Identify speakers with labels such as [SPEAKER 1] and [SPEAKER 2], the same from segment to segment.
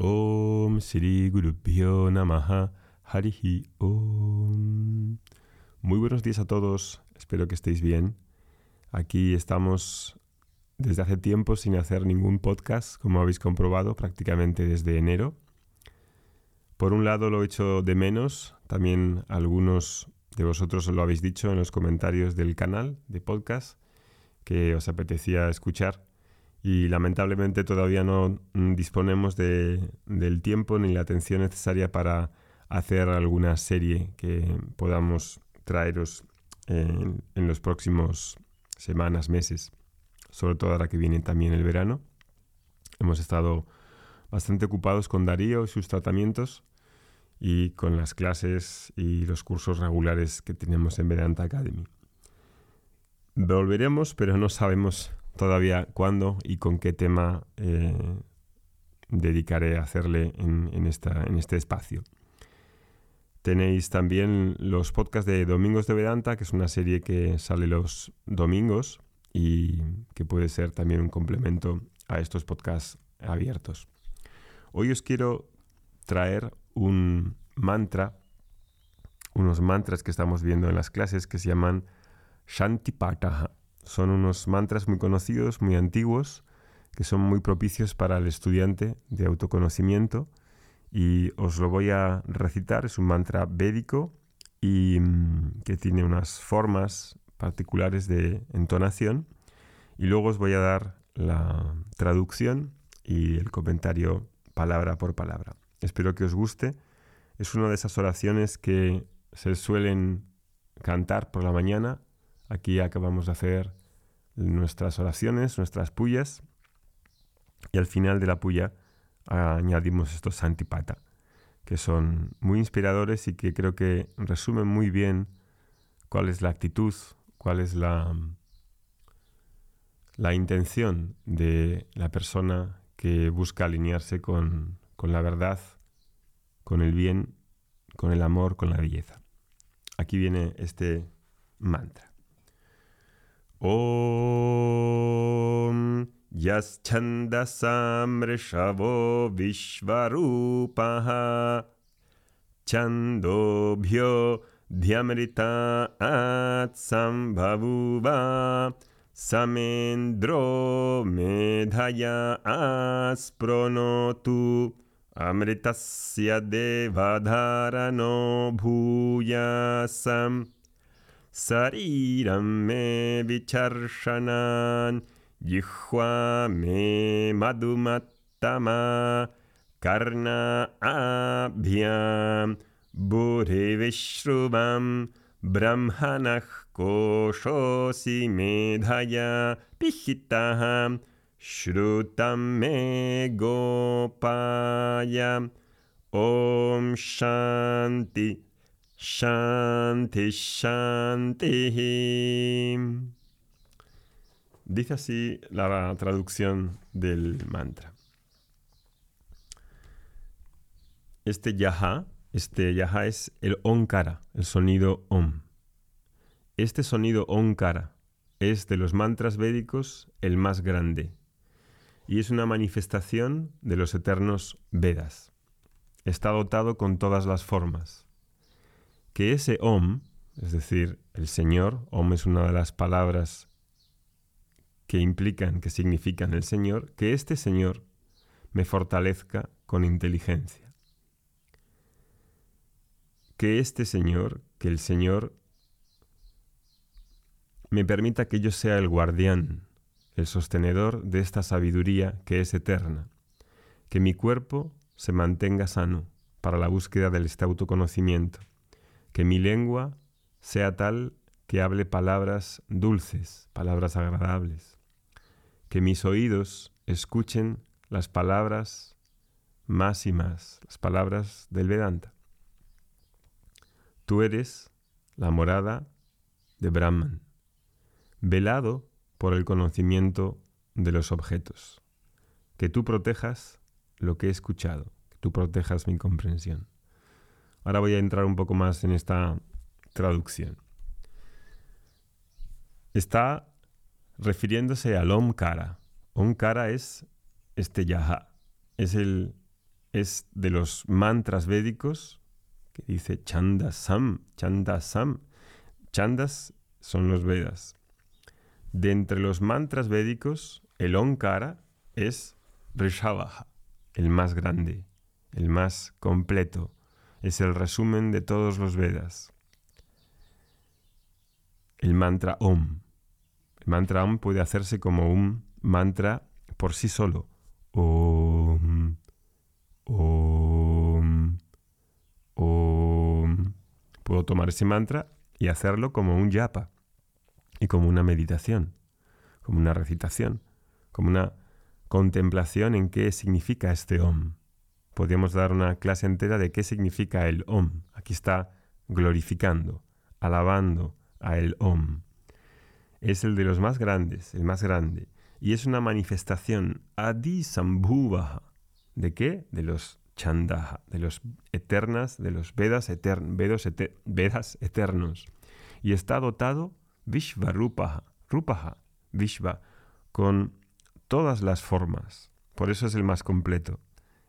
[SPEAKER 1] Om Guru Namaha Harihi Om. Muy buenos días a todos, espero que estéis bien. Aquí estamos desde hace tiempo sin hacer ningún podcast, como habéis comprobado, prácticamente desde enero. Por un lado lo he hecho de menos, también algunos de vosotros lo habéis dicho en los comentarios del canal de podcast que os apetecía escuchar y lamentablemente todavía no mm, disponemos de, del tiempo ni la atención necesaria para hacer alguna serie que podamos traeros en, en los próximos semanas, meses, sobre todo ahora que viene también el verano. Hemos estado bastante ocupados con Darío y sus tratamientos y con las clases y los cursos regulares que tenemos en Vedanta Academy. Volveremos, pero no sabemos todavía cuándo y con qué tema eh, dedicaré a hacerle en, en este espacio. Tenéis también los podcasts de Domingos de Vedanta, que es una serie que sale los domingos y que puede ser también un complemento a estos podcasts abiertos. Hoy os quiero traer un mantra, unos mantras que estamos viendo en las clases que se llaman Shantipataha. Son unos mantras muy conocidos, muy antiguos, que son muy propicios para el estudiante de autoconocimiento y os lo voy a recitar. Es un mantra védico y mm, que tiene unas formas particulares de entonación y luego os voy a dar la traducción y el comentario palabra por palabra. Espero que os guste. Es una de esas oraciones que se suelen cantar por la mañana. Aquí acabamos de hacer nuestras oraciones, nuestras pullas, y al final de la puya añadimos estos santipata, que son muy inspiradores y que creo que resumen muy bien cuál es la actitud, cuál es la, la intención de la persona que busca alinearse con, con la verdad, con el bien, con el amor, con la belleza. Aquí viene este mantra. ॐ यश्छन्दसामृषवो विश्वरूपः। छन्दोभ्यो ध्यमृतात्सम्भवुव समेन्द्रो मेधया आस्पृणोतु अमृतस्य देवधारणो भूयासम्। शरीरं मे विचर्षणान् जिह्वा मे मधुमत्तमा कर्ण आभ्यां बुरिविश्रुमं ब्रह्मणः कोशोऽसि मेधया पिहितः श्रुतं मे गोपाय। ॐ शान्ति। Shanti. Shanti. Dice así la traducción del mantra. Este yaha, este yaha es el onkara, el sonido om. Este sonido onkara es de los mantras védicos el más grande y es una manifestación de los eternos Vedas. Está dotado con todas las formas que ese Om, es decir, el Señor, Om es una de las palabras que implican, que significan el Señor, que este Señor me fortalezca con inteligencia. Que este Señor, que el Señor me permita que yo sea el guardián, el sostenedor de esta sabiduría que es eterna, que mi cuerpo se mantenga sano para la búsqueda del este autoconocimiento, que mi lengua sea tal que hable palabras dulces, palabras agradables, que mis oídos escuchen las palabras más y más, las palabras del Vedanta. Tú eres la morada de Brahman, velado por el conocimiento de los objetos, que tú protejas lo que he escuchado, que tú protejas mi comprensión. Ahora voy a entrar un poco más en esta traducción. Está refiriéndose al Omkara. Omkara es este Yaha, es el, es de los mantras védicos que dice Chandasam, Chandasam. Chandas son los Vedas. De entre los mantras védicos, el Onkara es Rishavaha, el más grande, el más completo. Es el resumen de todos los Vedas. El mantra Om. El mantra Om puede hacerse como un mantra por sí solo. Om, Om, Om. Puedo tomar ese mantra y hacerlo como un yapa y como una meditación, como una recitación, como una contemplación en qué significa este Om. Podríamos dar una clase entera de qué significa el Om. Aquí está glorificando, alabando a el Om. Es el de los más grandes, el más grande. Y es una manifestación Adi Sambhuvaha. ¿De qué? De los Chandaha, de los eternas, de los Vedas, Vedas eternos. Y está dotado Vishva Rupaha, Rupaha, Vishva, con todas las formas. Por eso es el más completo.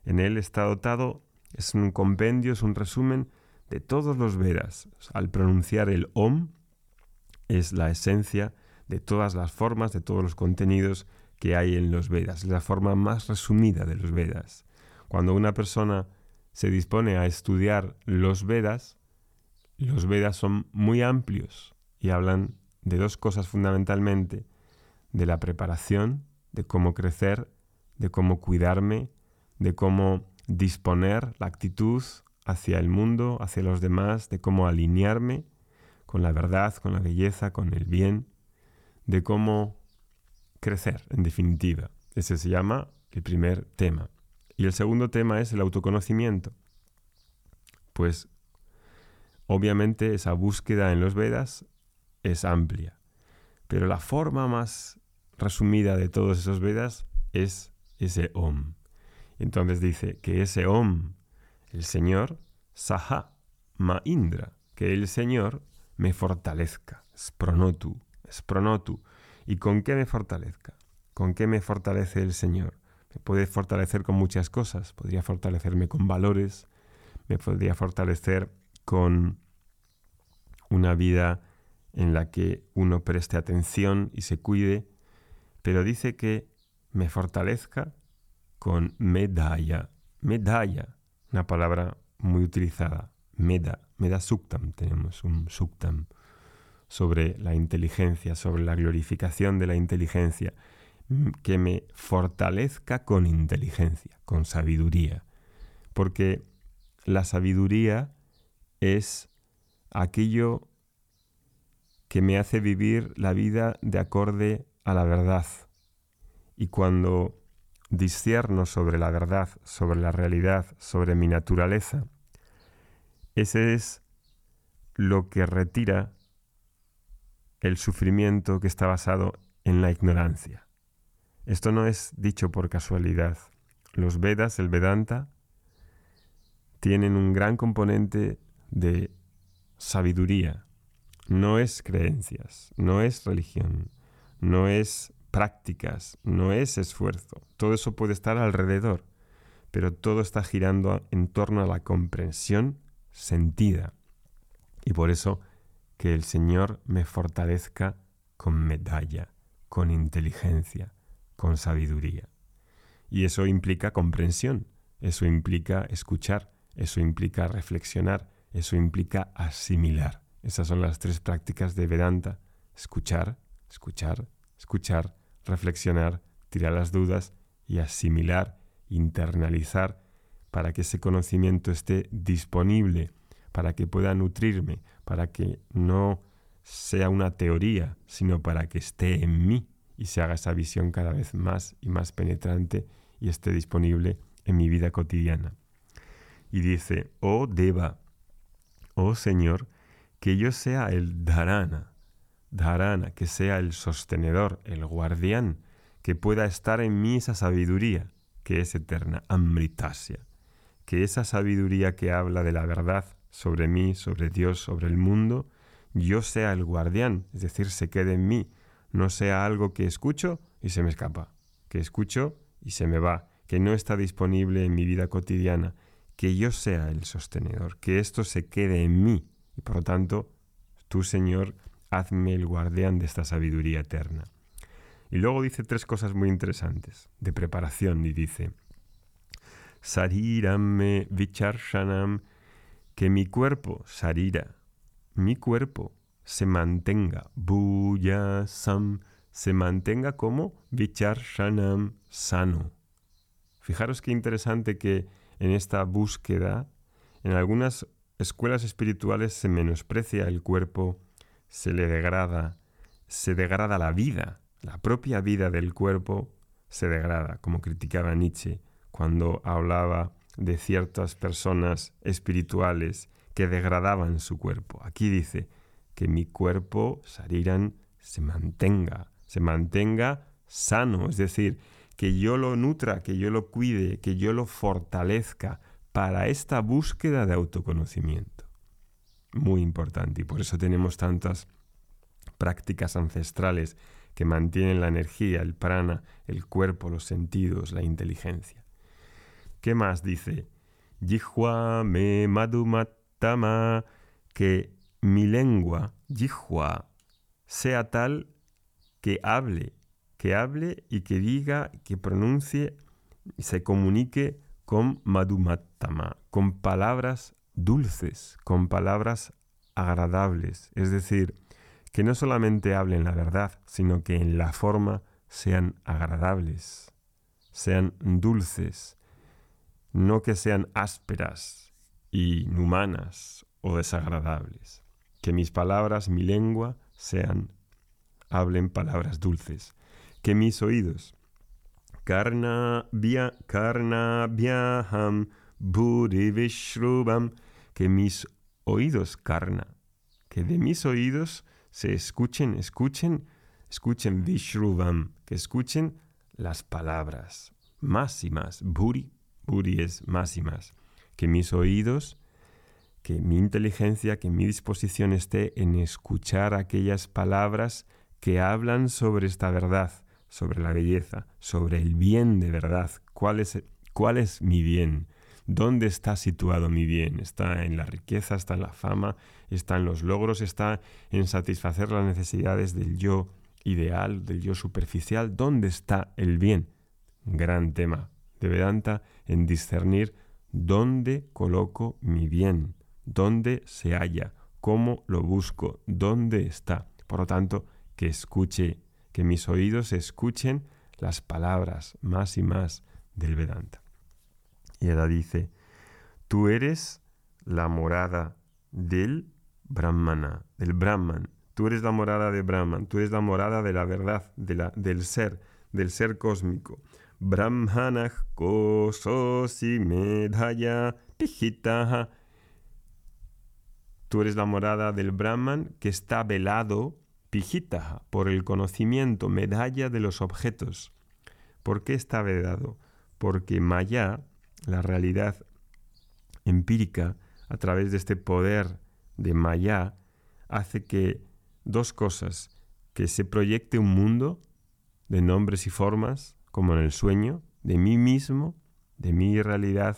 [SPEAKER 1] En él está dotado, es un compendio, es un resumen de todos los Vedas. Al pronunciar el Om, es la esencia de todas las formas, de todos los contenidos que hay en los Vedas. Es la forma más resumida de los Vedas. Cuando una persona se dispone a estudiar los Vedas, los Vedas son muy amplios y hablan de dos cosas fundamentalmente, de la preparación, de cómo crecer, de cómo cuidarme, de cómo disponer la actitud hacia el mundo, hacia los demás, de cómo alinearme con la verdad, con la belleza, con el bien, de cómo crecer, en definitiva. Ese se llama el primer tema. Y el segundo tema es el autoconocimiento. Pues obviamente esa búsqueda en los Vedas es amplia, pero la forma más resumida de todos esos Vedas es ese Om. Entonces dice que ese Om, el Señor, Saha Ma Indra, que el Señor me fortalezca. Spronotu, spronotu. ¿Y con qué me fortalezca? ¿Con qué me fortalece el Señor? Me puede fortalecer con muchas cosas. Podría fortalecerme con valores, me podría fortalecer con una vida en la que uno preste atención y se cuide, pero dice que me fortalezca con medalla. Medalla, una palabra muy utilizada. Meda, Meda Suktam, tenemos un Suktam sobre la inteligencia, sobre la glorificación de la inteligencia, mm, que me fortalezca con inteligencia, con sabiduría, porque la sabiduría es aquello que me hace vivir la vida de acorde a la verdad. Y cuando discierno sobre la verdad, sobre la realidad, sobre mi naturaleza, ese es lo que retira el sufrimiento que está basado en la ignorancia. Esto no es dicho por casualidad. Los Vedas, el Vedanta, tienen un gran componente de sabiduría. No es creencias, no es religión, no es prácticas, no es esfuerzo. Todo eso puede estar alrededor, pero todo está girando en torno a la comprensión sentida. Y por eso que el Señor me fortalezca con medalla, con inteligencia, con sabiduría. Y eso implica comprensión, eso implica escuchar, eso implica reflexionar, eso implica asimilar. Esas son las tres prácticas de Vedanta. Escuchar, escuchar, escuchar, reflexionar, tirar las dudas y asimilar, internalizar para que ese conocimiento esté disponible, para que pueda nutrirme, para que no sea una teoría, sino para que esté en mí y se haga esa visión cada vez más y más penetrante y esté disponible en mi vida cotidiana. Y dice, oh Deva, oh Señor, que yo sea el Dharana, Dharana, que sea el sostenedor, el guardián, que pueda estar en mí esa sabiduría que es eterna, Amritasya que esa sabiduría que habla de la verdad sobre mí, sobre Dios, sobre el mundo, yo sea el guardián, es decir, se quede en mí, no sea algo que escucho y se me escapa, que escucho y se me va, que no está disponible en mi vida cotidiana, que yo sea el sostenedor, que esto se quede en mí. Y por lo tanto, tú, Señor, hazme el guardián de esta sabiduría eterna. Y luego dice tres cosas muy interesantes de preparación y dice, Sarirame vicharshanam, que mi cuerpo, sarira, mi cuerpo se mantenga, buyasam, se mantenga como vicharshanam sano. Fijaros qué interesante que en esta búsqueda, en algunas escuelas espirituales se menosprecia el cuerpo, se le degrada, se degrada la vida, la propia vida del cuerpo se degrada, como criticaba Nietzsche cuando hablaba de ciertas personas espirituales que degradaban su cuerpo. Aquí dice que mi cuerpo, Sariran, se mantenga, se mantenga sano, es decir, que yo lo nutra, que yo lo cuide, que yo lo fortalezca para esta búsqueda de autoconocimiento. Muy importante y por eso tenemos tantas prácticas ancestrales que mantienen la energía, el prana, el cuerpo, los sentidos, la inteligencia. ¿Qué más dice? Jihua me madumatama, que mi lengua, Jihua, sea tal que hable, que hable y que diga, que pronuncie y se comunique con madumatama, con palabras dulces, con palabras agradables, es decir, que no solamente hablen la verdad, sino que en la forma sean agradables, sean dulces, no que sean ásperas, inhumanas o desagradables. Que mis palabras, mi lengua, sean, hablen palabras dulces. Que mis oídos, viaham, que mis oídos, karna, que de mis oídos se escuchen, escuchen, escuchen Vishruvam, que escuchen las palabras, más y más, Buri, Buri es más y más, que mis oídos, que mi inteligencia, que mi disposición esté en escuchar aquellas palabras que hablan sobre esta verdad, sobre la belleza, sobre el bien de verdad, cuál es, cuál es mi bien, ¿Dónde está situado mi bien? ¿Está en la riqueza? ¿Está en la fama? ¿Está en los logros? ¿Está en satisfacer las necesidades del yo ideal, del yo superficial? ¿Dónde está el bien? Gran tema de Vedanta en discernir dónde coloco mi bien, dónde se halla, cómo lo busco, dónde está. Por lo tanto, que escuche, que mis oídos escuchen las palabras más y más del Vedanta. Y ella dice, tú eres la morada del Brahmana, del Brahman. Tú eres la morada de Brahman, tú eres la morada de la verdad, del ser, del ser cósmico. Brahmana kososi medhaya pijitaha. Tú eres la morada del Brahman que está velado, pijitaha, por el conocimiento, medalla de los objetos. ¿Por qué está velado? Porque Maya, la realidad empírica a través de este poder de Maya hace que dos cosas, que se proyecte un mundo de nombres y formas, como en el sueño, de mí mismo, de mi realidad,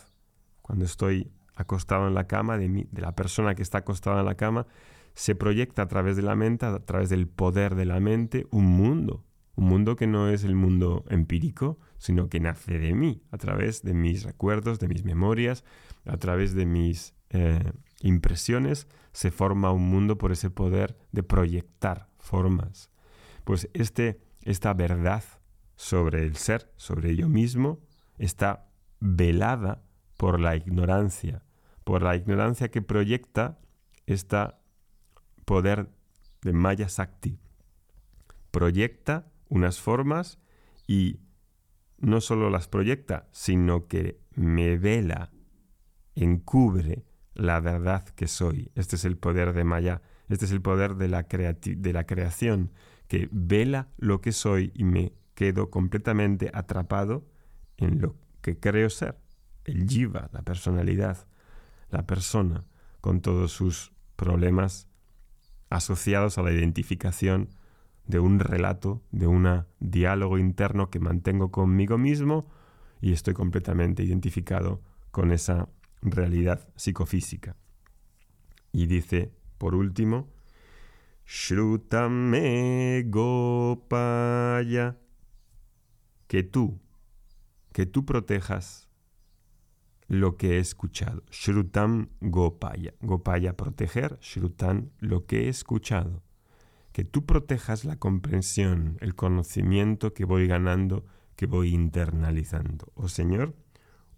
[SPEAKER 1] cuando estoy acostado en la cama, de, de la persona que está acostada en la cama, se proyecta a través de la mente, a través del poder de la mente, un mundo, un mundo que no es el mundo empírico, sino que nace de mí, a través de mis recuerdos, de mis memorias, a través de mis eh, impresiones, se forma un mundo por ese poder de proyectar formas. Pues este, esta verdad sobre el ser, sobre yo mismo, está velada por la ignorancia, por la ignorancia que proyecta este poder de Maya Sakti. Proyecta unas formas y no solo las proyecta, sino que me vela, encubre la verdad que soy. Este es el poder de Maya, este es el poder de la, de la creación, que vela lo que soy y me quedo completamente atrapado en lo que creo ser, el jiva, la personalidad, la persona, con todos sus problemas asociados a la identificación de un relato, de un diálogo interno que mantengo conmigo mismo y estoy completamente identificado con esa realidad psicofísica. Y dice, por último, Shrutame Gopaya, que tú, que tú protejas lo que he escuchado. Shrutam Gopaya. Gopaya, proteger. Shrutan, lo que he escuchado. Que tú protejas la comprensión, el conocimiento que voy ganando, que voy internalizando. Oh Señor,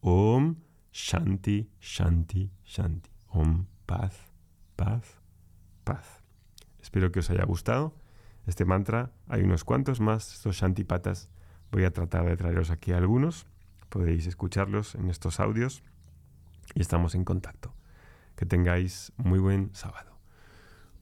[SPEAKER 1] Om Shanti, Shanti, Shanti. Om, paz, paz, paz. Espero que os haya gustado este mantra. Hay unos cuantos más, estos Shantipatas. Voy a tratar de traeros aquí algunos podéis escucharlos en estos audios y estamos en contacto. Que tengáis muy buen sábado.